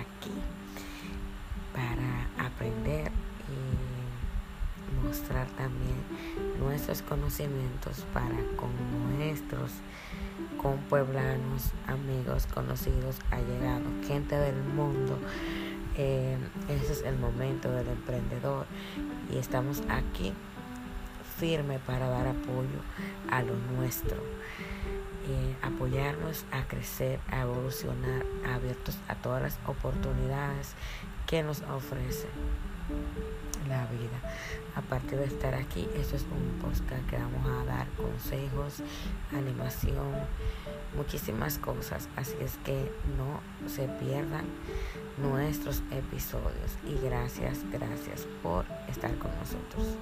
aquí para aprender y mostrar también nuestros conocimientos para con nuestros con pueblanos, amigos, conocidos, allegados, gente del mundo. Eh, ese es el momento del emprendedor y estamos aquí firme para dar apoyo a lo nuestro. Apoyarnos a crecer, a evolucionar, abiertos a todas las oportunidades que nos ofrece la vida. Aparte de estar aquí, eso es un podcast que vamos a dar consejos, animación, muchísimas cosas. Así es que no se pierdan nuestros episodios. Y gracias, gracias por estar con nosotros.